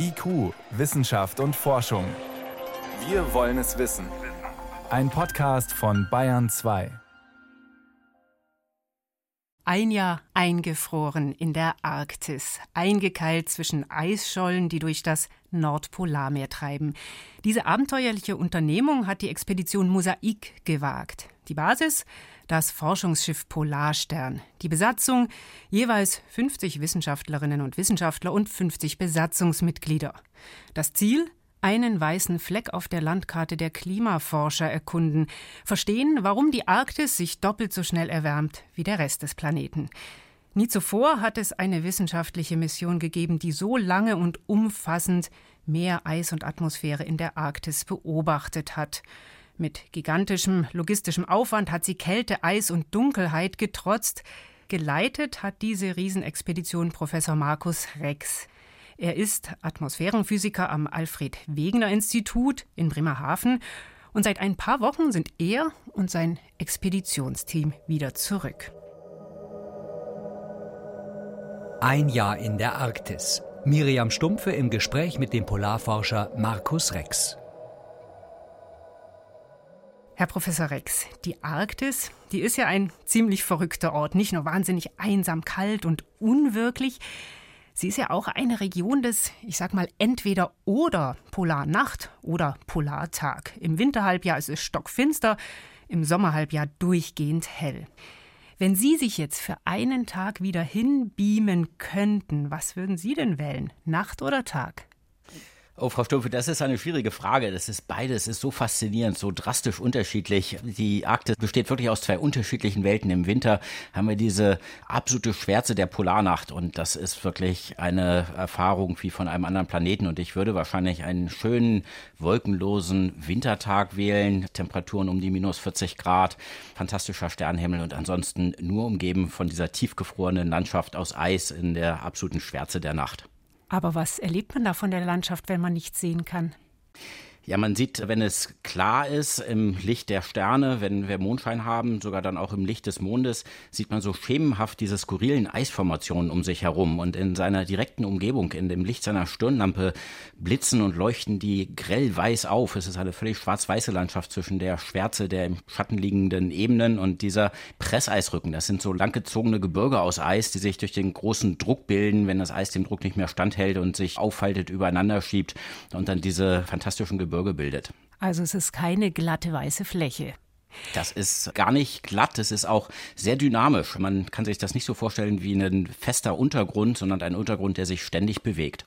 IQ, Wissenschaft und Forschung. Wir wollen es wissen. Ein Podcast von Bayern 2. Ein Jahr eingefroren in der Arktis, eingekeilt zwischen Eisschollen, die durch das Nordpolarmeer treiben. Diese abenteuerliche Unternehmung hat die Expedition Mosaik gewagt. Die Basis das Forschungsschiff Polarstern. Die Besatzung jeweils 50 Wissenschaftlerinnen und Wissenschaftler und 50 Besatzungsmitglieder. Das Ziel einen weißen Fleck auf der Landkarte der Klimaforscher erkunden, verstehen, warum die Arktis sich doppelt so schnell erwärmt wie der Rest des Planeten. Nie zuvor hat es eine wissenschaftliche Mission gegeben, die so lange und umfassend Meer, Eis und Atmosphäre in der Arktis beobachtet hat. Mit gigantischem logistischem Aufwand hat sie Kälte, Eis und Dunkelheit getrotzt. Geleitet hat diese Riesenexpedition Professor Markus Rex. Er ist Atmosphärenphysiker am Alfred Wegener Institut in Bremerhaven und seit ein paar Wochen sind er und sein Expeditionsteam wieder zurück. Ein Jahr in der Arktis. Miriam Stumpfe im Gespräch mit dem Polarforscher Markus Rex. Herr Professor Rex, die Arktis, die ist ja ein ziemlich verrückter Ort, nicht nur wahnsinnig einsam, kalt und unwirklich. Sie ist ja auch eine Region des, ich sag mal, entweder oder Polarnacht oder Polartag. Im Winterhalbjahr ist es stockfinster, im Sommerhalbjahr durchgehend hell. Wenn Sie sich jetzt für einen Tag wieder hinbeamen könnten, was würden Sie denn wählen? Nacht oder Tag? Oh, Frau Stumpfe, das ist eine schwierige Frage. Das ist beides, ist so faszinierend, so drastisch unterschiedlich. Die Arktis besteht wirklich aus zwei unterschiedlichen Welten. Im Winter haben wir diese absolute Schwärze der Polarnacht und das ist wirklich eine Erfahrung wie von einem anderen Planeten. Und ich würde wahrscheinlich einen schönen, wolkenlosen Wintertag wählen. Temperaturen um die minus 40 Grad, fantastischer Sternenhimmel und ansonsten nur umgeben von dieser tiefgefrorenen Landschaft aus Eis in der absoluten Schwärze der Nacht. Aber was erlebt man da von der Landschaft, wenn man nichts sehen kann? Ja, man sieht, wenn es klar ist, im Licht der Sterne, wenn wir Mondschein haben, sogar dann auch im Licht des Mondes, sieht man so schemenhaft diese skurrilen Eisformationen um sich herum. Und in seiner direkten Umgebung, in dem Licht seiner Stirnlampe, blitzen und leuchten die grell weiß auf. Es ist eine völlig schwarz-weiße Landschaft zwischen der Schwärze der im Schatten liegenden Ebenen und dieser Presseisrücken. Das sind so langgezogene Gebirge aus Eis, die sich durch den großen Druck bilden, wenn das Eis dem Druck nicht mehr standhält und sich auffaltet, übereinander schiebt und dann diese fantastischen Gebirge Gebirge bildet. Also es ist keine glatte weiße Fläche. Das ist gar nicht glatt, es ist auch sehr dynamisch. Man kann sich das nicht so vorstellen wie ein fester Untergrund, sondern ein Untergrund, der sich ständig bewegt.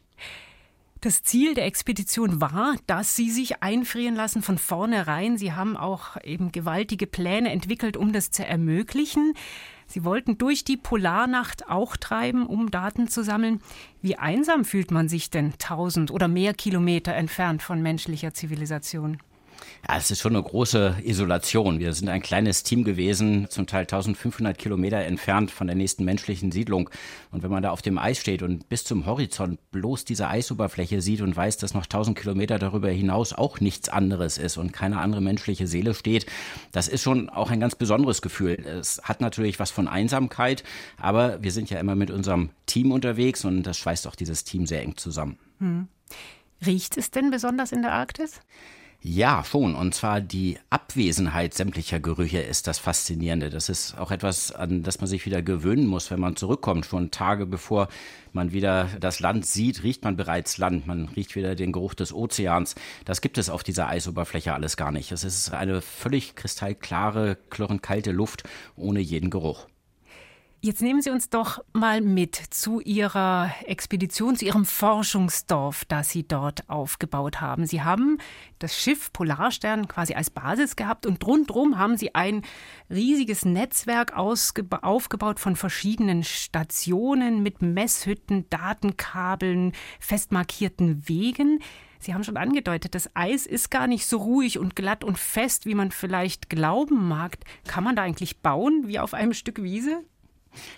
Das Ziel der Expedition war, dass sie sich einfrieren lassen von vornherein. Sie haben auch eben gewaltige Pläne entwickelt, um das zu ermöglichen. Sie wollten durch die Polarnacht auch treiben, um Daten zu sammeln. Wie einsam fühlt man sich denn tausend oder mehr Kilometer entfernt von menschlicher Zivilisation? Ja, es ist schon eine große Isolation. Wir sind ein kleines Team gewesen, zum Teil 1500 Kilometer entfernt von der nächsten menschlichen Siedlung. Und wenn man da auf dem Eis steht und bis zum Horizont bloß diese Eisoberfläche sieht und weiß, dass noch 1000 Kilometer darüber hinaus auch nichts anderes ist und keine andere menschliche Seele steht, das ist schon auch ein ganz besonderes Gefühl. Es hat natürlich was von Einsamkeit, aber wir sind ja immer mit unserem Team unterwegs und das schweißt auch dieses Team sehr eng zusammen. Hm. Riecht es denn besonders in der Arktis? Ja, schon. Und zwar die Abwesenheit sämtlicher Gerüche ist das Faszinierende. Das ist auch etwas, an das man sich wieder gewöhnen muss, wenn man zurückkommt. Schon Tage bevor man wieder das Land sieht, riecht man bereits Land. Man riecht wieder den Geruch des Ozeans. Das gibt es auf dieser Eisoberfläche alles gar nicht. Es ist eine völlig kristallklare, klirrend kalte Luft ohne jeden Geruch. Jetzt nehmen Sie uns doch mal mit zu Ihrer Expedition, zu Ihrem Forschungsdorf, das Sie dort aufgebaut haben. Sie haben das Schiff Polarstern quasi als Basis gehabt und rundherum haben Sie ein riesiges Netzwerk aufgebaut von verschiedenen Stationen mit Messhütten, Datenkabeln, fest markierten Wegen. Sie haben schon angedeutet, das Eis ist gar nicht so ruhig und glatt und fest, wie man vielleicht glauben mag. Kann man da eigentlich bauen wie auf einem Stück Wiese?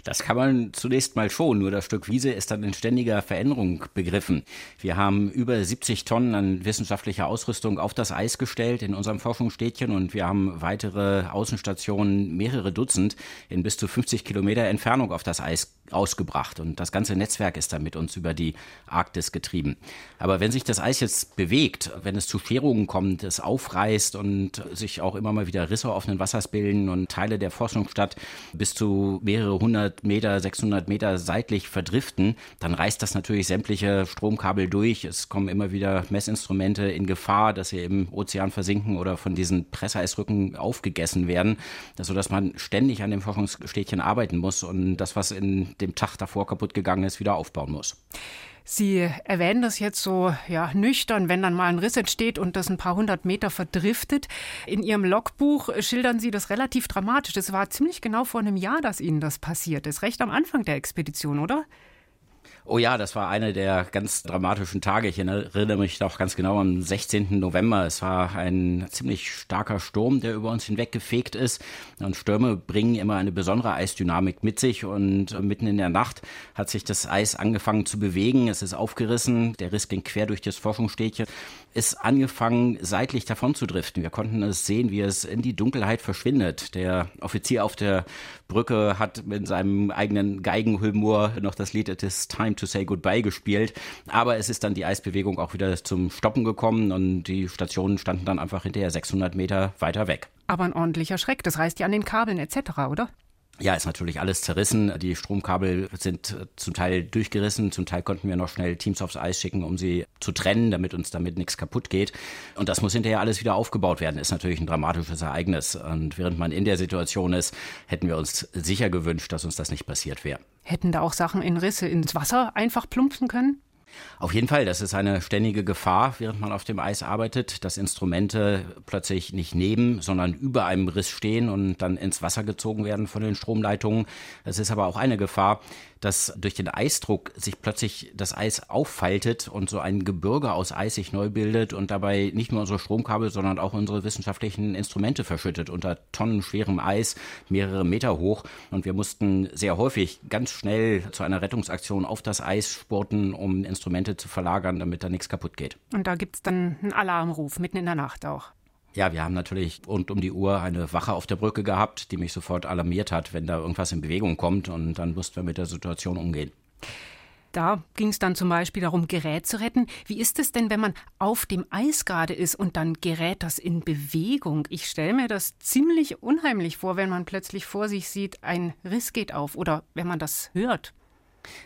Das kann man zunächst mal schon, nur das Stück Wiese ist dann in ständiger Veränderung begriffen. Wir haben über 70 Tonnen an wissenschaftlicher Ausrüstung auf das Eis gestellt in unserem Forschungsstädtchen und wir haben weitere Außenstationen, mehrere Dutzend, in bis zu 50 Kilometer Entfernung auf das Eis ausgebracht. Und das ganze Netzwerk ist dann mit uns über die Arktis getrieben. Aber wenn sich das Eis jetzt bewegt, wenn es zu Scherungen kommt, es aufreißt und sich auch immer mal wieder Risse den Wassers bilden und Teile der Forschungsstadt bis zu mehrere hundert Meter, 600 Meter seitlich verdriften, dann reißt das natürlich sämtliche Stromkabel durch. Es kommen immer wieder Messinstrumente in Gefahr, dass sie im Ozean versinken oder von diesen Presseeisrücken aufgegessen werden, sodass man ständig an dem Forschungsstädtchen arbeiten muss und das, was in dem Tag davor kaputt gegangen ist, wieder aufbauen muss. Sie erwähnen das jetzt so ja, nüchtern, wenn dann mal ein Riss entsteht und das ein paar hundert Meter verdriftet. In Ihrem Logbuch schildern Sie das relativ dramatisch. Es war ziemlich genau vor einem Jahr, dass Ihnen das passiert ist. Recht am Anfang der Expedition, oder? Oh ja, das war eine der ganz dramatischen Tage. Ich erinnere mich noch ganz genau am 16. November. Es war ein ziemlich starker Sturm, der über uns hinweggefegt ist. Und Stürme bringen immer eine besondere Eisdynamik mit sich. Und mitten in der Nacht hat sich das Eis angefangen zu bewegen. Es ist aufgerissen. Der Riss ging quer durch das Forschungsstädtchen. Ist angefangen, seitlich davon zu driften. Wir konnten es sehen, wie es in die Dunkelheit verschwindet. Der Offizier auf der Brücke hat mit seinem eigenen Geigenhumor noch das Lied It is Time to Say Goodbye gespielt. Aber es ist dann die Eisbewegung auch wieder zum Stoppen gekommen und die Stationen standen dann einfach hinterher 600 Meter weiter weg. Aber ein ordentlicher Schreck, das reißt ja an den Kabeln etc., oder? Ja, ist natürlich alles zerrissen. Die Stromkabel sind äh, zum Teil durchgerissen. Zum Teil konnten wir noch schnell Teams aufs Eis schicken, um sie zu trennen, damit uns damit nichts kaputt geht. Und das muss hinterher alles wieder aufgebaut werden. Ist natürlich ein dramatisches Ereignis. Und während man in der Situation ist, hätten wir uns sicher gewünscht, dass uns das nicht passiert wäre. Hätten da auch Sachen in Risse ins Wasser einfach plumpsen können? Auf jeden Fall, das ist eine ständige Gefahr, während man auf dem Eis arbeitet, dass Instrumente plötzlich nicht neben, sondern über einem Riss stehen und dann ins Wasser gezogen werden von den Stromleitungen. Es ist aber auch eine Gefahr, dass durch den Eisdruck sich plötzlich das Eis auffaltet und so ein Gebirge aus Eis sich neu bildet und dabei nicht nur unsere Stromkabel, sondern auch unsere wissenschaftlichen Instrumente verschüttet unter tonnenschwerem Eis, mehrere Meter hoch. Und wir mussten sehr häufig ganz schnell zu einer Rettungsaktion auf das Eis spurten, um Instrumente zu verlagern, damit da nichts kaputt geht. Und da gibt es dann einen Alarmruf mitten in der Nacht auch. Ja, wir haben natürlich rund um die Uhr eine Wache auf der Brücke gehabt, die mich sofort alarmiert hat, wenn da irgendwas in Bewegung kommt und dann mussten wir mit der Situation umgehen. Da ging es dann zum Beispiel darum, Gerät zu retten. Wie ist es denn, wenn man auf dem Eis gerade ist und dann gerät das in Bewegung? Ich stelle mir das ziemlich unheimlich vor, wenn man plötzlich vor sich sieht, ein Riss geht auf oder wenn man das hört.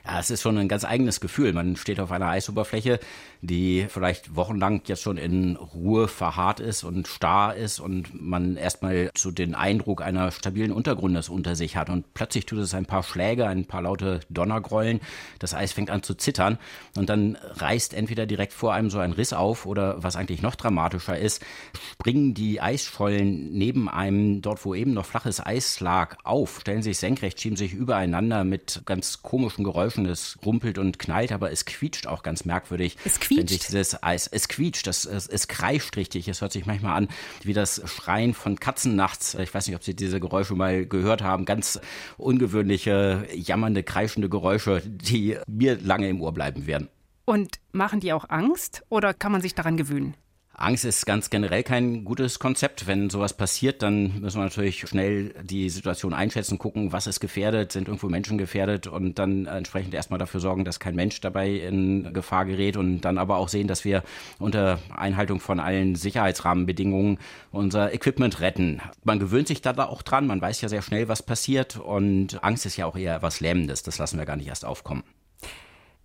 Ja, es ist schon ein ganz eigenes Gefühl. Man steht auf einer Eisoberfläche, die vielleicht wochenlang jetzt schon in Ruhe verharrt ist und starr ist und man erstmal so den Eindruck einer stabilen Untergrundes unter sich hat. Und plötzlich tut es ein paar Schläge, ein paar laute Donnergrollen. Das Eis fängt an zu zittern und dann reißt entweder direkt vor einem so ein Riss auf oder was eigentlich noch dramatischer ist, springen die Eisschollen neben einem, dort wo eben noch flaches Eis lag, auf, stellen sich senkrecht, schieben sich übereinander mit ganz komischen Geräuschen. Es rumpelt und knallt, aber es quietscht auch ganz merkwürdig. Es quietscht? Wenn sich dieses Eis, es quietscht, das, es, es kreischt richtig. Es hört sich manchmal an wie das Schreien von Katzen nachts. Ich weiß nicht, ob Sie diese Geräusche mal gehört haben. Ganz ungewöhnliche, jammernde, kreischende Geräusche, die mir lange im Ohr bleiben werden. Und machen die auch Angst oder kann man sich daran gewöhnen? Angst ist ganz generell kein gutes Konzept. Wenn sowas passiert, dann müssen wir natürlich schnell die Situation einschätzen, gucken, was ist gefährdet, sind irgendwo Menschen gefährdet und dann entsprechend erstmal dafür sorgen, dass kein Mensch dabei in Gefahr gerät und dann aber auch sehen, dass wir unter Einhaltung von allen Sicherheitsrahmenbedingungen unser Equipment retten. Man gewöhnt sich da auch dran, man weiß ja sehr schnell, was passiert und Angst ist ja auch eher was Lähmendes, das lassen wir gar nicht erst aufkommen.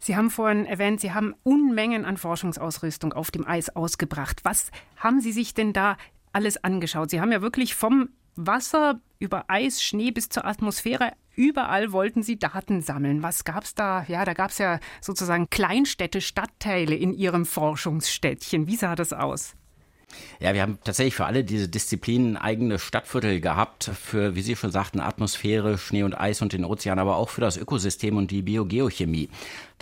Sie haben vorhin erwähnt, Sie haben Unmengen an Forschungsausrüstung auf dem Eis ausgebracht. Was haben Sie sich denn da alles angeschaut? Sie haben ja wirklich vom Wasser über Eis, Schnee bis zur Atmosphäre Überall wollten sie Daten sammeln. Was gab es da? Ja, da gab es ja sozusagen Kleinstädte, Stadtteile in ihrem Forschungsstädtchen. Wie sah das aus? Ja, wir haben tatsächlich für alle diese Disziplinen eigene Stadtviertel gehabt, für, wie Sie schon sagten, Atmosphäre, Schnee und Eis und den Ozean, aber auch für das Ökosystem und die Biogeochemie.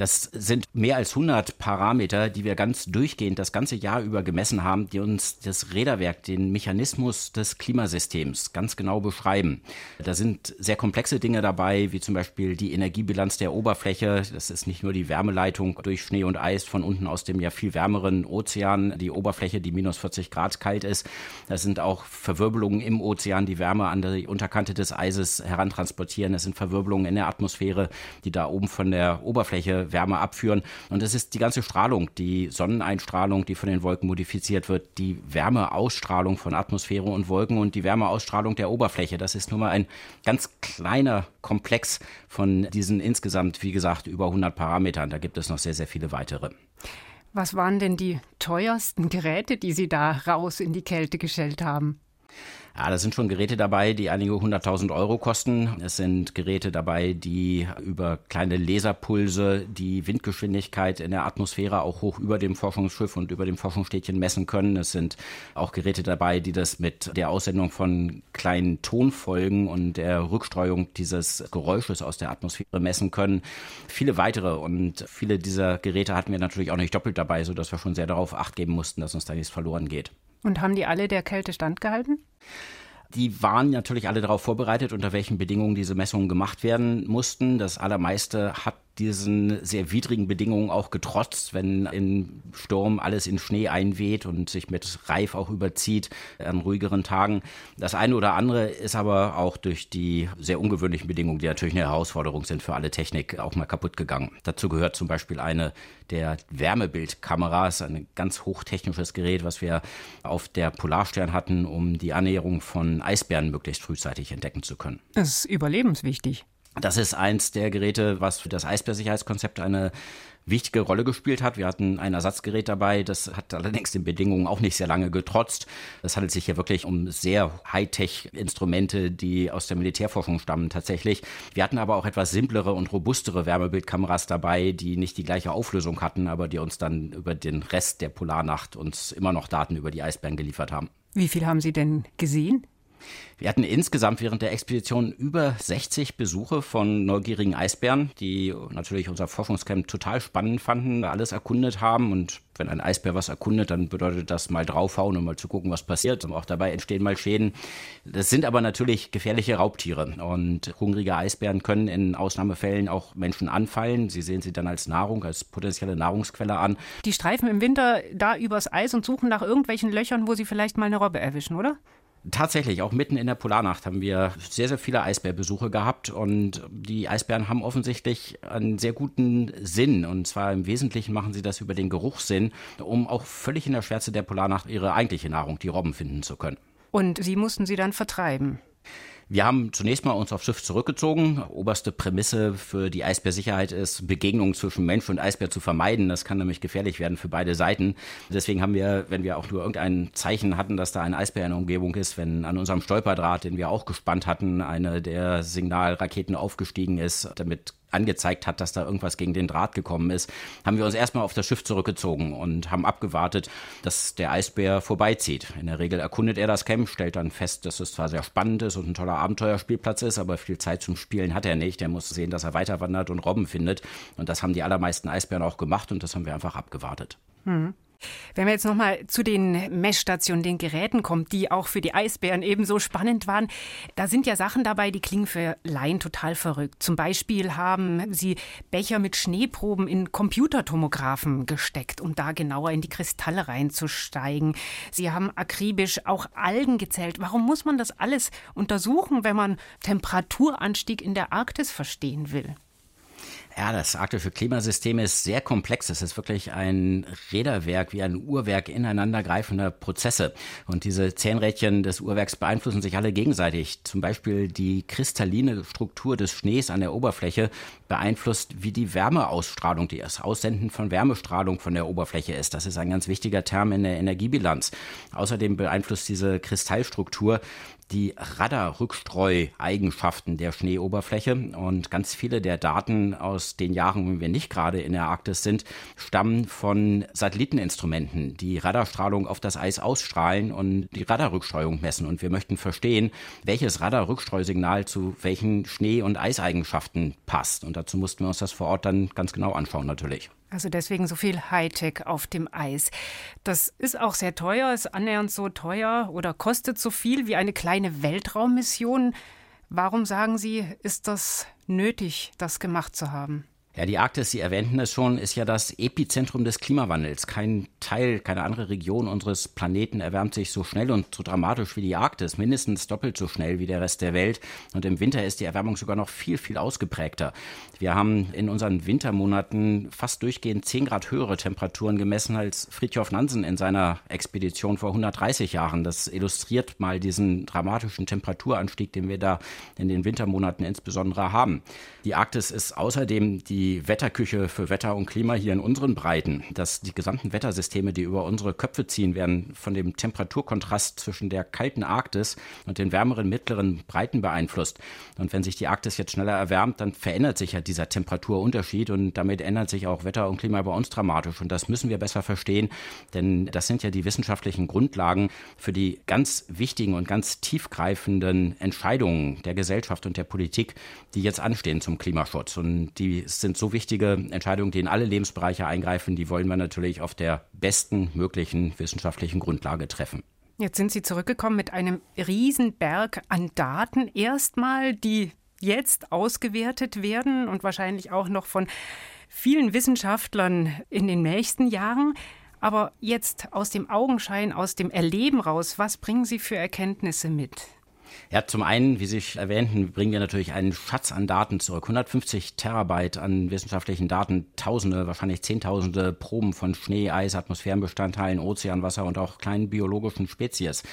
Das sind mehr als 100 Parameter, die wir ganz durchgehend das ganze Jahr über gemessen haben, die uns das Räderwerk, den Mechanismus des Klimasystems ganz genau beschreiben. Da sind sehr komplexe Dinge dabei, wie zum Beispiel die Energiebilanz der Oberfläche. Das ist nicht nur die Wärmeleitung durch Schnee und Eis von unten aus dem ja viel wärmeren Ozean, die Oberfläche, die minus 40 Grad kalt ist. Das sind auch Verwirbelungen im Ozean, die Wärme an die Unterkante des Eises herantransportieren. Das sind Verwirbelungen in der Atmosphäre, die da oben von der Oberfläche Wärme abführen. Und es ist die ganze Strahlung, die Sonneneinstrahlung, die von den Wolken modifiziert wird, die Wärmeausstrahlung von Atmosphäre und Wolken und die Wärmeausstrahlung der Oberfläche. Das ist nur mal ein ganz kleiner Komplex von diesen insgesamt, wie gesagt, über 100 Parametern. Da gibt es noch sehr, sehr viele weitere. Was waren denn die teuersten Geräte, die Sie da raus in die Kälte gestellt haben? Ja, da sind schon Geräte dabei, die einige hunderttausend Euro kosten. Es sind Geräte dabei, die über kleine Laserpulse die Windgeschwindigkeit in der Atmosphäre auch hoch über dem Forschungsschiff und über dem Forschungsstädtchen messen können. Es sind auch Geräte dabei, die das mit der Aussendung von kleinen Tonfolgen und der Rückstreuung dieses Geräusches aus der Atmosphäre messen können. Viele weitere und viele dieser Geräte hatten wir natürlich auch nicht doppelt dabei, sodass wir schon sehr darauf acht geben mussten, dass uns da nichts verloren geht. Und haben die alle der Kälte standgehalten? Die waren natürlich alle darauf vorbereitet, unter welchen Bedingungen diese Messungen gemacht werden mussten. Das allermeiste hat diesen sehr widrigen Bedingungen auch getrotzt, wenn im Sturm alles in Schnee einweht und sich mit Reif auch überzieht an ruhigeren Tagen. Das eine oder andere ist aber auch durch die sehr ungewöhnlichen Bedingungen, die natürlich eine Herausforderung sind für alle Technik, auch mal kaputt gegangen. Dazu gehört zum Beispiel eine der Wärmebildkameras, ein ganz hochtechnisches Gerät, was wir auf der Polarstern hatten, um die Annäherung von Eisbären möglichst frühzeitig entdecken zu können. Das ist überlebenswichtig. Das ist eins der Geräte, was für das Eisbärsicherheitskonzept eine wichtige Rolle gespielt hat. Wir hatten ein Ersatzgerät dabei, das hat allerdings den Bedingungen auch nicht sehr lange getrotzt. Es handelt sich hier wirklich um sehr Hightech-Instrumente, die aus der Militärforschung stammen tatsächlich. Wir hatten aber auch etwas simplere und robustere Wärmebildkameras dabei, die nicht die gleiche Auflösung hatten, aber die uns dann über den Rest der Polarnacht uns immer noch Daten über die Eisbären geliefert haben. Wie viel haben Sie denn gesehen? Wir hatten insgesamt während der Expedition über 60 Besuche von neugierigen Eisbären, die natürlich unser Forschungscamp total spannend fanden, alles erkundet haben. Und wenn ein Eisbär was erkundet, dann bedeutet das mal draufhauen und mal zu gucken, was passiert. Und auch dabei entstehen mal Schäden. Das sind aber natürlich gefährliche Raubtiere. Und hungrige Eisbären können in Ausnahmefällen auch Menschen anfallen. Sie sehen sie dann als Nahrung, als potenzielle Nahrungsquelle an. Die streifen im Winter da übers Eis und suchen nach irgendwelchen Löchern, wo sie vielleicht mal eine Robbe erwischen, oder? Tatsächlich, auch mitten in der Polarnacht haben wir sehr, sehr viele Eisbärbesuche gehabt und die Eisbären haben offensichtlich einen sehr guten Sinn und zwar im Wesentlichen machen sie das über den Geruchssinn, um auch völlig in der Schwärze der Polarnacht ihre eigentliche Nahrung, die Robben, finden zu können. Und sie mussten sie dann vertreiben? Wir haben zunächst mal uns aufs Schiff zurückgezogen. Oberste Prämisse für die Eisbärsicherheit ist, Begegnungen zwischen Mensch und Eisbär zu vermeiden. Das kann nämlich gefährlich werden für beide Seiten. Deswegen haben wir, wenn wir auch nur irgendein Zeichen hatten, dass da ein Eisbär in der Umgebung ist, wenn an unserem Stolperdraht, den wir auch gespannt hatten, eine der Signalraketen aufgestiegen ist, damit angezeigt hat, dass da irgendwas gegen den Draht gekommen ist, haben wir uns erstmal auf das Schiff zurückgezogen und haben abgewartet, dass der Eisbär vorbeizieht. In der Regel erkundet er das Camp, stellt dann fest, dass es zwar sehr spannend ist und ein toller Abenteuerspielplatz ist, aber viel Zeit zum Spielen hat er nicht. Er muss sehen, dass er weiter wandert und Robben findet. Und das haben die allermeisten Eisbären auch gemacht und das haben wir einfach abgewartet. Hm. Wenn wir jetzt nochmal zu den Messstationen, den Geräten kommen, die auch für die Eisbären ebenso spannend waren, da sind ja Sachen dabei, die klingen für Laien total verrückt. Zum Beispiel haben sie Becher mit Schneeproben in Computertomographen gesteckt, um da genauer in die Kristalle reinzusteigen. Sie haben akribisch auch Algen gezählt. Warum muss man das alles untersuchen, wenn man Temperaturanstieg in der Arktis verstehen will? Ja, das arktische Klimasystem ist sehr komplex. Es ist wirklich ein Räderwerk, wie ein Uhrwerk ineinandergreifender Prozesse. Und diese Zähnrädchen des Uhrwerks beeinflussen sich alle gegenseitig. Zum Beispiel die kristalline Struktur des Schnees an der Oberfläche beeinflusst, wie die Wärmeausstrahlung, die das Aussenden von Wärmestrahlung von der Oberfläche ist. Das ist ein ganz wichtiger Term in der Energiebilanz. Außerdem beeinflusst diese Kristallstruktur die Radarrückstreu-Eigenschaften der Schneeoberfläche. Und ganz viele der Daten aus den Jahren, wenn wir nicht gerade in der Arktis sind, stammen von Satelliteninstrumenten, die Radarstrahlung auf das Eis ausstrahlen und die Radarrückstreuung messen. Und wir möchten verstehen, welches Radarrückstreusignal zu welchen Schnee- und Eiseigenschaften passt. Und dazu mussten wir uns das vor Ort dann ganz genau anschauen, natürlich. Also deswegen so viel Hightech auf dem Eis. Das ist auch sehr teuer, ist annähernd so teuer oder kostet so viel wie eine kleine Weltraummission. Warum sagen Sie, ist das nötig, das gemacht zu haben? Ja, die Arktis, Sie erwähnten es schon, ist ja das Epizentrum des Klimawandels. Kein Teil, keine andere Region unseres Planeten erwärmt sich so schnell und so dramatisch wie die Arktis, mindestens doppelt so schnell wie der Rest der Welt. Und im Winter ist die Erwärmung sogar noch viel, viel ausgeprägter. Wir haben in unseren Wintermonaten fast durchgehend 10 Grad höhere Temperaturen gemessen als Fridtjof Nansen in seiner Expedition vor 130 Jahren. Das illustriert mal diesen dramatischen Temperaturanstieg, den wir da in den Wintermonaten insbesondere haben. Die Arktis ist außerdem die Wetterküche für Wetter und Klima hier in unseren Breiten, dass die gesamten Wettersysteme, die über unsere Köpfe ziehen, werden von dem Temperaturkontrast zwischen der kalten Arktis und den wärmeren mittleren Breiten beeinflusst. Und wenn sich die Arktis jetzt schneller erwärmt, dann verändert sich ja dieser Temperaturunterschied und damit ändert sich auch Wetter und Klima bei uns dramatisch. Und das müssen wir besser verstehen, denn das sind ja die wissenschaftlichen Grundlagen für die ganz wichtigen und ganz tiefgreifenden Entscheidungen der Gesellschaft und der Politik, die jetzt anstehen zum Klimaschutz. Und die sind sind so wichtige Entscheidungen, die in alle Lebensbereiche eingreifen, die wollen wir natürlich auf der besten möglichen wissenschaftlichen Grundlage treffen. Jetzt sind Sie zurückgekommen mit einem Riesenberg an Daten erstmal, die jetzt ausgewertet werden und wahrscheinlich auch noch von vielen Wissenschaftlern in den nächsten Jahren. Aber jetzt aus dem Augenschein, aus dem Erleben raus, was bringen Sie für Erkenntnisse mit? Ja, zum einen, wie Sie erwähnten, bringen wir natürlich einen Schatz an Daten zurück. 150 Terabyte an wissenschaftlichen Daten, Tausende, wahrscheinlich Zehntausende Proben von Schnee, Eis, Atmosphärenbestandteilen, Ozeanwasser und auch kleinen biologischen Spezies.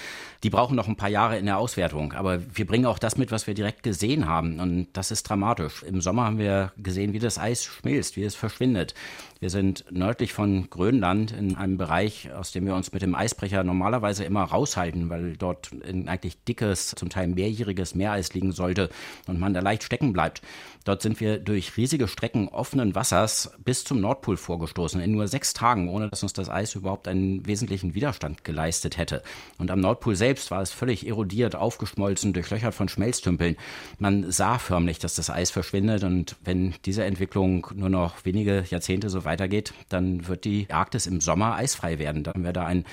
Die brauchen noch ein paar Jahre in der Auswertung. Aber wir bringen auch das mit, was wir direkt gesehen haben. Und das ist dramatisch. Im Sommer haben wir gesehen, wie das Eis schmilzt, wie es verschwindet. Wir sind nördlich von Grönland in einem Bereich, aus dem wir uns mit dem Eisbrecher normalerweise immer raushalten, weil dort eigentlich dickes, zum Teil mehrjähriges Meereis liegen sollte und man da leicht stecken bleibt. Dort sind wir durch riesige Strecken offenen Wassers bis zum Nordpol vorgestoßen, in nur sechs Tagen, ohne dass uns das Eis überhaupt einen wesentlichen Widerstand geleistet hätte. Und am Nordpol selbst war es völlig erodiert, aufgeschmolzen, durchlöchert von Schmelztümpeln. Man sah förmlich, dass das Eis verschwindet und wenn diese Entwicklung nur noch wenige Jahrzehnte so weitergeht, dann wird die Arktis im Sommer eisfrei werden. Dann wäre da ein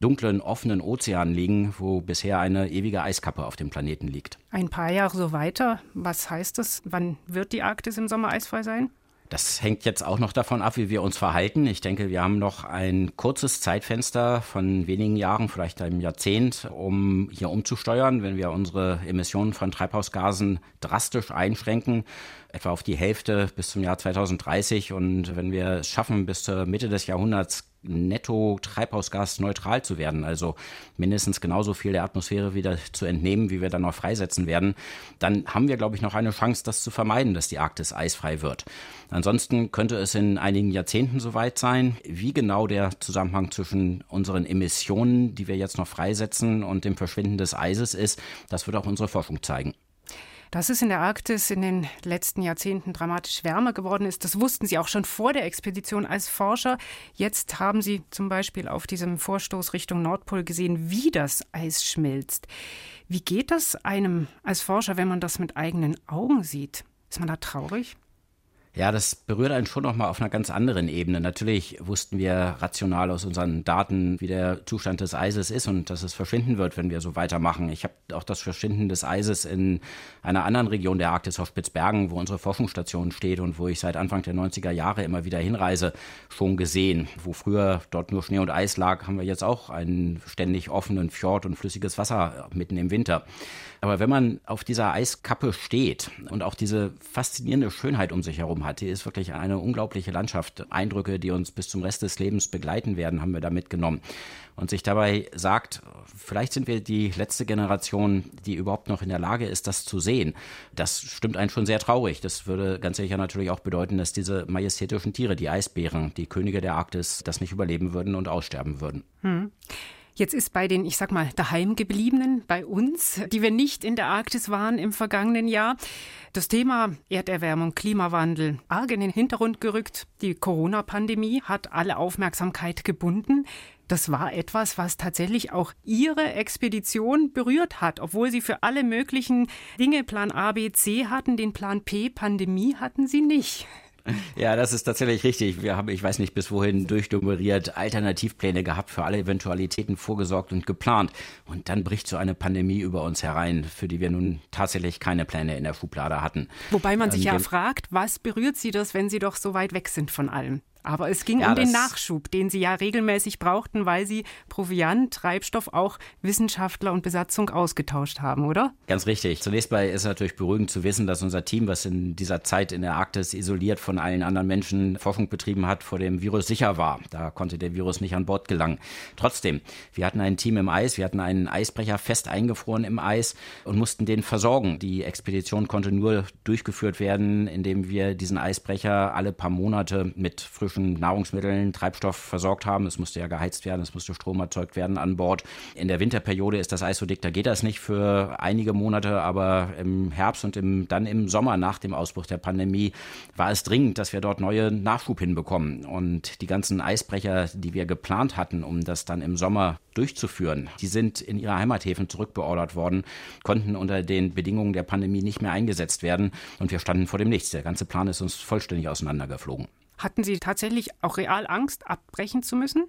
dunklen, offenen Ozean liegen, wo bisher eine ewige Eiskappe auf dem Planeten liegt. Ein paar Jahre so weiter, was heißt das? Wann wird die Arktis im Sommer eisfrei sein? Das hängt jetzt auch noch davon ab, wie wir uns verhalten. Ich denke, wir haben noch ein kurzes Zeitfenster von wenigen Jahren, vielleicht einem Jahrzehnt, um hier umzusteuern. Wenn wir unsere Emissionen von Treibhausgasen drastisch einschränken, etwa auf die Hälfte bis zum Jahr 2030 und wenn wir es schaffen, bis zur Mitte des Jahrhunderts netto treibhausgasneutral zu werden, also mindestens genauso viel der Atmosphäre wieder zu entnehmen, wie wir dann noch freisetzen werden, dann haben wir, glaube ich, noch eine Chance, das zu vermeiden, dass die Arktis eisfrei wird. Ansonsten könnte es in einigen Jahrzehnten soweit sein. Wie genau der Zusammenhang zwischen unseren Emissionen, die wir jetzt noch freisetzen, und dem Verschwinden des Eises ist, das wird auch unsere Forschung zeigen. Dass es in der Arktis in den letzten Jahrzehnten dramatisch wärmer geworden ist, das wussten Sie auch schon vor der Expedition als Forscher. Jetzt haben Sie zum Beispiel auf diesem Vorstoß Richtung Nordpol gesehen, wie das Eis schmilzt. Wie geht das einem als Forscher, wenn man das mit eigenen Augen sieht? Ist man da traurig? Ja, das berührt einen schon nochmal auf einer ganz anderen Ebene. Natürlich wussten wir rational aus unseren Daten, wie der Zustand des Eises ist und dass es verschwinden wird, wenn wir so weitermachen. Ich habe auch das Verschwinden des Eises in einer anderen Region der Arktis auf Spitzbergen, wo unsere Forschungsstation steht und wo ich seit Anfang der 90er Jahre immer wieder hinreise, schon gesehen. Wo früher dort nur Schnee und Eis lag, haben wir jetzt auch einen ständig offenen Fjord und flüssiges Wasser mitten im Winter. Aber wenn man auf dieser Eiskappe steht und auch diese faszinierende Schönheit um sich herum hat, die ist wirklich eine unglaubliche Landschaft. Eindrücke, die uns bis zum Rest des Lebens begleiten werden, haben wir da mitgenommen. Und sich dabei sagt, vielleicht sind wir die letzte Generation, die überhaupt noch in der Lage ist, das zu sehen. Das stimmt einen schon sehr traurig. Das würde ganz sicher natürlich auch bedeuten, dass diese majestätischen Tiere, die Eisbären, die Könige der Arktis, das nicht überleben würden und aussterben würden. Hm. Jetzt ist bei den, ich sag mal, daheimgebliebenen, bei uns, die wir nicht in der Arktis waren im vergangenen Jahr, das Thema Erderwärmung, Klimawandel arg in den Hintergrund gerückt. Die Corona-Pandemie hat alle Aufmerksamkeit gebunden. Das war etwas, was tatsächlich auch Ihre Expedition berührt hat, obwohl Sie für alle möglichen Dinge Plan A, B, C hatten. Den Plan P, Pandemie, hatten Sie nicht. Ja, das ist tatsächlich richtig. Wir haben, ich weiß nicht bis wohin, durchnummeriert, Alternativpläne gehabt, für alle Eventualitäten vorgesorgt und geplant. Und dann bricht so eine Pandemie über uns herein, für die wir nun tatsächlich keine Pläne in der Schublade hatten. Wobei man sich ähm, ja fragt, was berührt Sie das, wenn Sie doch so weit weg sind von allem? Aber es ging ja, um den Nachschub, den Sie ja regelmäßig brauchten, weil Sie Proviant, Treibstoff auch Wissenschaftler und Besatzung ausgetauscht haben, oder? Ganz richtig. Zunächst mal ist es natürlich beruhigend zu wissen, dass unser Team, was in dieser Zeit in der Arktis isoliert von allen anderen Menschen Forschung betrieben hat, vor dem Virus sicher war. Da konnte der Virus nicht an Bord gelangen. Trotzdem, wir hatten ein Team im Eis, wir hatten einen Eisbrecher fest eingefroren im Eis und mussten den versorgen. Die Expedition konnte nur durchgeführt werden, indem wir diesen Eisbrecher alle paar Monate mit frisch frischen Nahrungsmitteln, Treibstoff versorgt haben. Es musste ja geheizt werden, es musste Strom erzeugt werden an Bord. In der Winterperiode ist das Eis so dick, da geht das nicht für einige Monate, aber im Herbst und im, dann im Sommer nach dem Ausbruch der Pandemie war es dringend, dass wir dort neue Nachschub hinbekommen. Und die ganzen Eisbrecher, die wir geplant hatten, um das dann im Sommer durchzuführen, die sind in ihre Heimathäfen zurückbeordert worden, konnten unter den Bedingungen der Pandemie nicht mehr eingesetzt werden und wir standen vor dem Nichts. Der ganze Plan ist uns vollständig auseinandergeflogen. Hatten Sie tatsächlich auch real Angst, abbrechen zu müssen?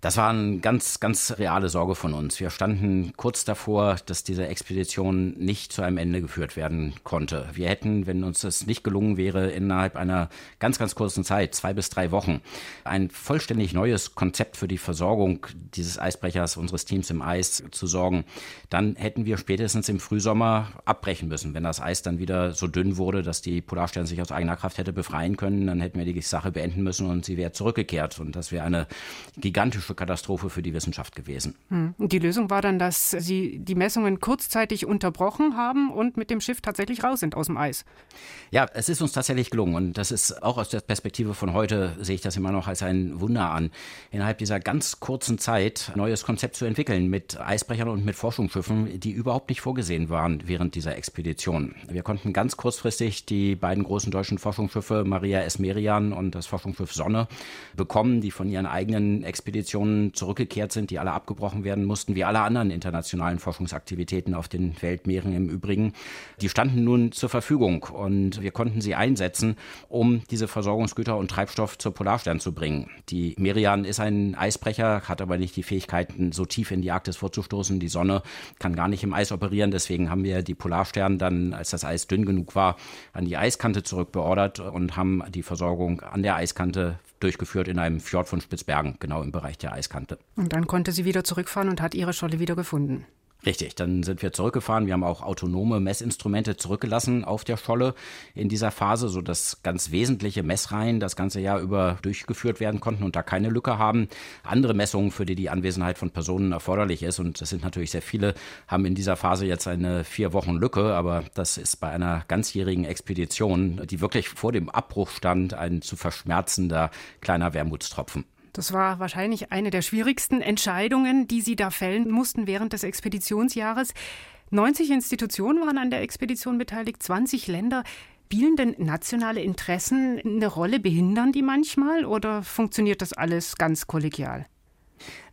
Das war eine ganz, ganz reale Sorge von uns. Wir standen kurz davor, dass diese Expedition nicht zu einem Ende geführt werden konnte. Wir hätten, wenn uns das nicht gelungen wäre, innerhalb einer ganz, ganz kurzen Zeit, zwei bis drei Wochen, ein vollständig neues Konzept für die Versorgung dieses Eisbrechers, unseres Teams im Eis zu sorgen, dann hätten wir spätestens im Frühsommer abbrechen müssen. Wenn das Eis dann wieder so dünn wurde, dass die Polarstern sich aus eigener Kraft hätte befreien können, dann hätten wir die Sache beenden müssen und sie wäre zurückgekehrt. Und das wäre eine gigantische ökologische Katastrophe für die Wissenschaft gewesen. Hm. Die Lösung war dann, dass Sie die Messungen kurzzeitig unterbrochen haben und mit dem Schiff tatsächlich raus sind aus dem Eis. Ja, es ist uns tatsächlich gelungen und das ist auch aus der Perspektive von heute, sehe ich das immer noch als ein Wunder an, innerhalb dieser ganz kurzen Zeit ein neues Konzept zu entwickeln mit Eisbrechern und mit Forschungsschiffen, die überhaupt nicht vorgesehen waren während dieser Expedition. Wir konnten ganz kurzfristig die beiden großen deutschen Forschungsschiffe Maria S. Merian und das Forschungsschiff Sonne bekommen, die von ihren eigenen Expeditionen Missionen zurückgekehrt sind, die alle abgebrochen werden mussten, wie alle anderen internationalen Forschungsaktivitäten auf den Weltmeeren im Übrigen. Die standen nun zur Verfügung und wir konnten sie einsetzen, um diese Versorgungsgüter und Treibstoff zur Polarstern zu bringen. Die Merian ist ein Eisbrecher, hat aber nicht die Fähigkeiten, so tief in die Arktis vorzustoßen. Die Sonne kann gar nicht im Eis operieren. Deswegen haben wir die Polarstern dann, als das Eis dünn genug war, an die Eiskante zurückbeordert und haben die Versorgung an der Eiskante durchgeführt in einem Fjord von Spitzbergen, genau im Bereich der Eiskante. Und dann konnte sie wieder zurückfahren und hat ihre Scholle wieder gefunden. Richtig, dann sind wir zurückgefahren. Wir haben auch autonome Messinstrumente zurückgelassen auf der Scholle in dieser Phase, sodass ganz wesentliche Messreihen das ganze Jahr über durchgeführt werden konnten und da keine Lücke haben. Andere Messungen, für die die Anwesenheit von Personen erforderlich ist, und das sind natürlich sehr viele, haben in dieser Phase jetzt eine vier Wochen Lücke, aber das ist bei einer ganzjährigen Expedition, die wirklich vor dem Abbruch stand, ein zu verschmerzender kleiner Wermutstropfen. Das war wahrscheinlich eine der schwierigsten Entscheidungen, die Sie da fällen mussten während des Expeditionsjahres. 90 Institutionen waren an der Expedition beteiligt, 20 Länder. Spielen denn nationale Interessen eine Rolle? Behindern die manchmal oder funktioniert das alles ganz kollegial?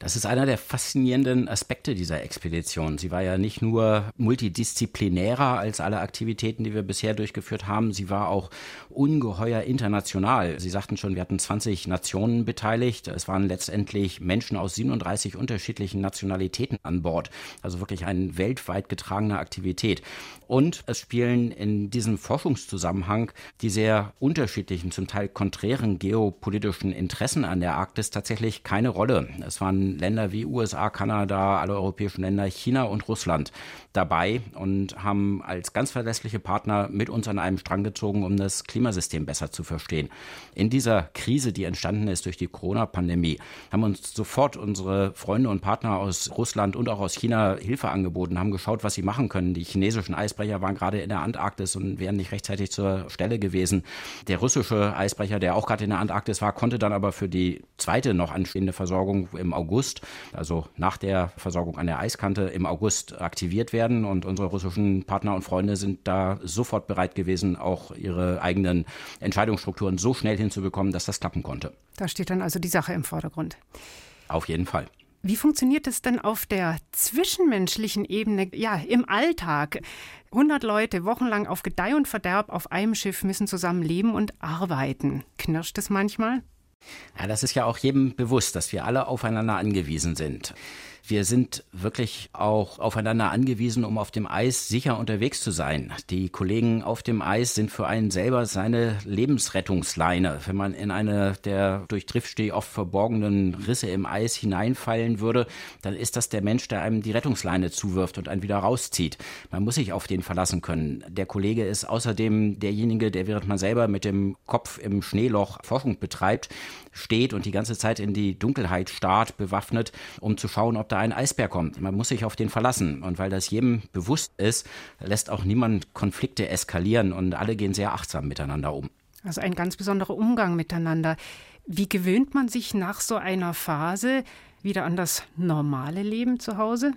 Das ist einer der faszinierenden Aspekte dieser Expedition. Sie war ja nicht nur multidisziplinärer als alle Aktivitäten, die wir bisher durchgeführt haben, sie war auch ungeheuer international. Sie sagten schon, wir hatten 20 Nationen beteiligt. Es waren letztendlich Menschen aus 37 unterschiedlichen Nationalitäten an Bord. Also wirklich eine weltweit getragene Aktivität. Und es spielen in diesem Forschungszusammenhang die sehr unterschiedlichen, zum Teil konträren geopolitischen Interessen an der Arktis tatsächlich keine Rolle. Es waren Länder wie USA, Kanada, alle europäischen Länder, China und Russland dabei und haben als ganz verlässliche Partner mit uns an einem Strang gezogen, um das Klimasystem besser zu verstehen. In dieser Krise, die entstanden ist durch die Corona-Pandemie, haben uns sofort unsere Freunde und Partner aus Russland und auch aus China Hilfe angeboten, haben geschaut, was sie machen können. Die chinesischen Eisbrecher waren gerade in der Antarktis und wären nicht rechtzeitig zur Stelle gewesen. Der russische Eisbrecher, der auch gerade in der Antarktis war, konnte dann aber für die zweite noch anstehende Versorgung im August, also nach der Versorgung an der Eiskante im August aktiviert werden. Und unsere russischen Partner und Freunde sind da sofort bereit gewesen, auch ihre eigenen Entscheidungsstrukturen so schnell hinzubekommen, dass das klappen konnte. Da steht dann also die Sache im Vordergrund. Auf jeden Fall. Wie funktioniert es denn auf der zwischenmenschlichen Ebene, ja, im Alltag? 100 Leute wochenlang auf Gedeih und Verderb auf einem Schiff müssen zusammen leben und arbeiten. Knirscht es manchmal? Ja, das ist ja auch jedem bewusst, dass wir alle aufeinander angewiesen sind. Wir sind wirklich auch aufeinander angewiesen, um auf dem Eis sicher unterwegs zu sein. Die Kollegen auf dem Eis sind für einen selber seine Lebensrettungsleine. Wenn man in eine der durch Driftsteh oft verborgenen Risse im Eis hineinfallen würde, dann ist das der Mensch, der einem die Rettungsleine zuwirft und einen wieder rauszieht. Man muss sich auf den verlassen können. Der Kollege ist außerdem derjenige, der während man selber mit dem Kopf im Schneeloch Forschung betreibt, steht und die ganze Zeit in die Dunkelheit starrt, bewaffnet, um zu schauen, ob da ein Eisbär kommt. Man muss sich auf den verlassen. Und weil das jedem bewusst ist, lässt auch niemand Konflikte eskalieren und alle gehen sehr achtsam miteinander um. Also ein ganz besonderer Umgang miteinander. Wie gewöhnt man sich nach so einer Phase wieder an das normale Leben zu Hause?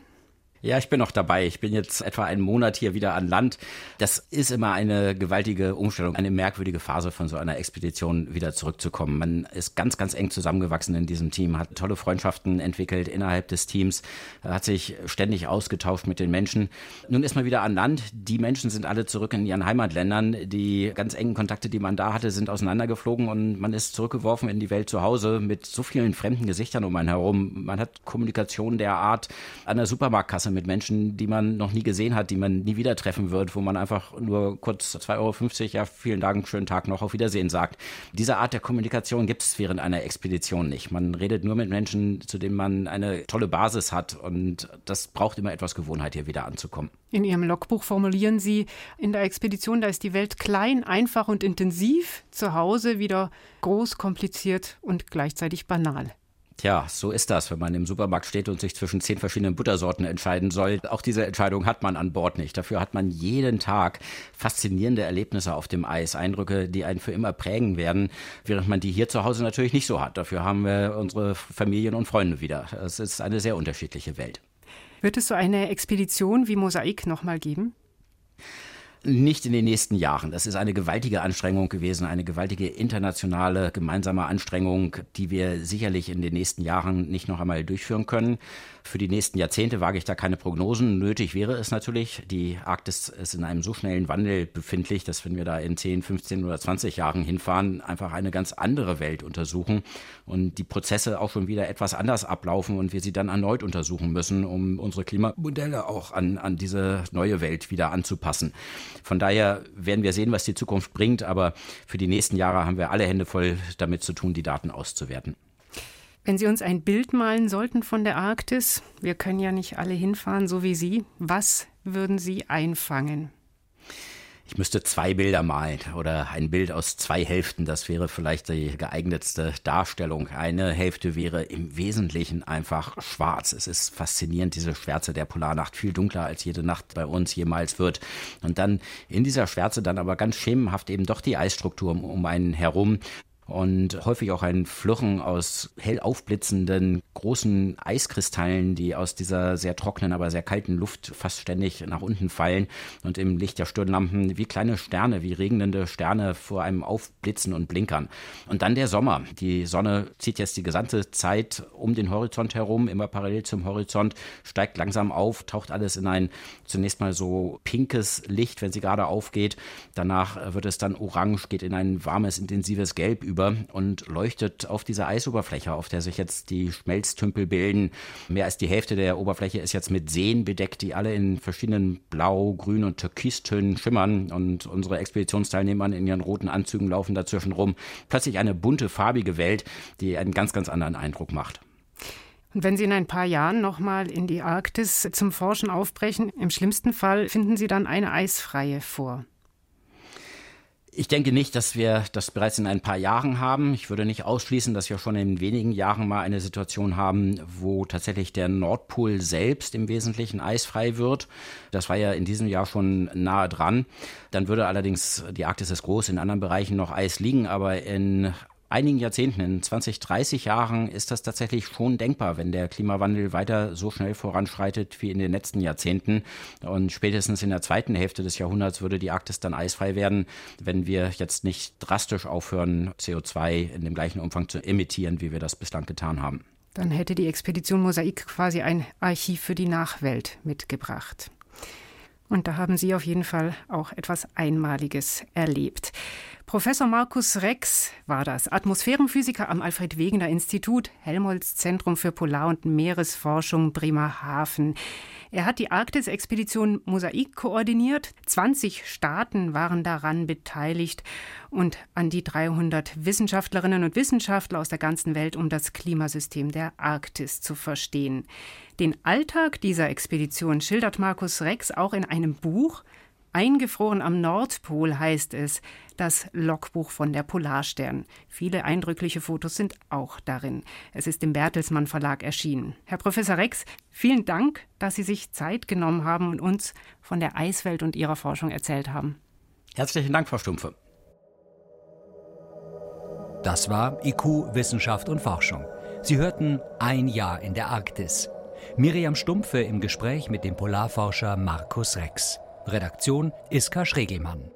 Ja, ich bin noch dabei. Ich bin jetzt etwa einen Monat hier wieder an Land. Das ist immer eine gewaltige Umstellung, eine merkwürdige Phase von so einer Expedition wieder zurückzukommen. Man ist ganz, ganz eng zusammengewachsen in diesem Team, hat tolle Freundschaften entwickelt innerhalb des Teams, hat sich ständig ausgetauscht mit den Menschen. Nun ist man wieder an Land. Die Menschen sind alle zurück in ihren Heimatländern. Die ganz engen Kontakte, die man da hatte, sind auseinandergeflogen und man ist zurückgeworfen in die Welt zu Hause mit so vielen fremden Gesichtern um einen herum. Man hat Kommunikation der Art an der Supermarktkasse Straße mit Menschen, die man noch nie gesehen hat, die man nie wieder treffen wird, wo man einfach nur kurz 2,50 Euro, ja, vielen Dank, schönen Tag noch, auf Wiedersehen sagt. Diese Art der Kommunikation gibt es während einer Expedition nicht. Man redet nur mit Menschen, zu denen man eine tolle Basis hat und das braucht immer etwas Gewohnheit, hier wieder anzukommen. In Ihrem Logbuch formulieren Sie, in der Expedition, da ist die Welt klein, einfach und intensiv, zu Hause wieder groß, kompliziert und gleichzeitig banal. Tja, so ist das, wenn man im Supermarkt steht und sich zwischen zehn verschiedenen Buttersorten entscheiden soll. Auch diese Entscheidung hat man an Bord nicht. Dafür hat man jeden Tag faszinierende Erlebnisse auf dem Eis, Eindrücke, die einen für immer prägen werden, während man die hier zu Hause natürlich nicht so hat. Dafür haben wir unsere Familien und Freunde wieder. Es ist eine sehr unterschiedliche Welt. Wird es so eine Expedition wie Mosaik nochmal geben? Nicht in den nächsten Jahren. Das ist eine gewaltige Anstrengung gewesen, eine gewaltige internationale gemeinsame Anstrengung, die wir sicherlich in den nächsten Jahren nicht noch einmal durchführen können. Für die nächsten Jahrzehnte wage ich da keine Prognosen. Nötig wäre es natürlich. Die Arktis ist in einem so schnellen Wandel befindlich, dass wenn wir da in 10, 15 oder 20 Jahren hinfahren, einfach eine ganz andere Welt untersuchen und die Prozesse auch schon wieder etwas anders ablaufen und wir sie dann erneut untersuchen müssen, um unsere Klimamodelle auch an, an diese neue Welt wieder anzupassen. Von daher werden wir sehen, was die Zukunft bringt, aber für die nächsten Jahre haben wir alle Hände voll damit zu tun, die Daten auszuwerten. Wenn Sie uns ein Bild malen sollten von der Arktis, wir können ja nicht alle hinfahren, so wie Sie, was würden Sie einfangen? Ich müsste zwei Bilder malen oder ein Bild aus zwei Hälften. Das wäre vielleicht die geeignetste Darstellung. Eine Hälfte wäre im Wesentlichen einfach schwarz. Es ist faszinierend, diese Schwärze der Polarnacht, viel dunkler als jede Nacht bei uns jemals wird. Und dann in dieser Schwärze dann aber ganz schemenhaft eben doch die Eisstruktur um einen herum und häufig auch ein Flirren aus hell aufblitzenden großen Eiskristallen, die aus dieser sehr trockenen, aber sehr kalten Luft fast ständig nach unten fallen und im Licht der Stirnlampen wie kleine Sterne, wie regnende Sterne vor einem aufblitzen und blinkern. Und dann der Sommer. Die Sonne zieht jetzt die gesamte Zeit um den Horizont herum, immer parallel zum Horizont, steigt langsam auf, taucht alles in ein zunächst mal so pinkes Licht, wenn sie gerade aufgeht. Danach wird es dann orange, geht in ein warmes, intensives Gelb über über und leuchtet auf diese Eisoberfläche, auf der sich jetzt die Schmelztümpel bilden. Mehr als die Hälfte der Oberfläche ist jetzt mit Seen bedeckt, die alle in verschiedenen Blau, Grün und Türkistönen schimmern. Und unsere Expeditionsteilnehmer in ihren roten Anzügen laufen dazwischen rum. Plötzlich eine bunte, farbige Welt, die einen ganz, ganz anderen Eindruck macht. Und wenn Sie in ein paar Jahren nochmal in die Arktis zum Forschen aufbrechen, im schlimmsten Fall finden Sie dann eine eisfreie vor. Ich denke nicht, dass wir das bereits in ein paar Jahren haben. Ich würde nicht ausschließen, dass wir schon in wenigen Jahren mal eine Situation haben, wo tatsächlich der Nordpol selbst im Wesentlichen eisfrei wird. Das war ja in diesem Jahr schon nahe dran. Dann würde allerdings, die Arktis ist groß, in anderen Bereichen noch Eis liegen, aber in einigen Jahrzehnten, in 20, 30 Jahren ist das tatsächlich schon denkbar, wenn der Klimawandel weiter so schnell voranschreitet wie in den letzten Jahrzehnten. Und spätestens in der zweiten Hälfte des Jahrhunderts würde die Arktis dann eisfrei werden, wenn wir jetzt nicht drastisch aufhören, CO2 in dem gleichen Umfang zu emittieren, wie wir das bislang getan haben. Dann hätte die Expedition Mosaik quasi ein Archiv für die Nachwelt mitgebracht. Und da haben Sie auf jeden Fall auch etwas Einmaliges erlebt. Professor Markus Rex war das, Atmosphärenphysiker am Alfred Wegener Institut, Helmholtz Zentrum für Polar- und Meeresforschung Bremerhaven. Er hat die Arktis-Expedition Mosaik koordiniert. 20 Staaten waren daran beteiligt und an die 300 Wissenschaftlerinnen und Wissenschaftler aus der ganzen Welt, um das Klimasystem der Arktis zu verstehen. Den Alltag dieser Expedition schildert Markus Rex auch in einem Buch. Eingefroren am Nordpol heißt es, das Logbuch von der Polarstern. Viele eindrückliche Fotos sind auch darin. Es ist im Bertelsmann Verlag erschienen. Herr Professor Rex, vielen Dank, dass Sie sich Zeit genommen haben und uns von der Eiswelt und Ihrer Forschung erzählt haben. Herzlichen Dank, Frau Stumpfe. Das war IQ Wissenschaft und Forschung. Sie hörten ein Jahr in der Arktis. Miriam Stumpfe im Gespräch mit dem Polarforscher Markus Rex. Redaktion Iska Schregelmann.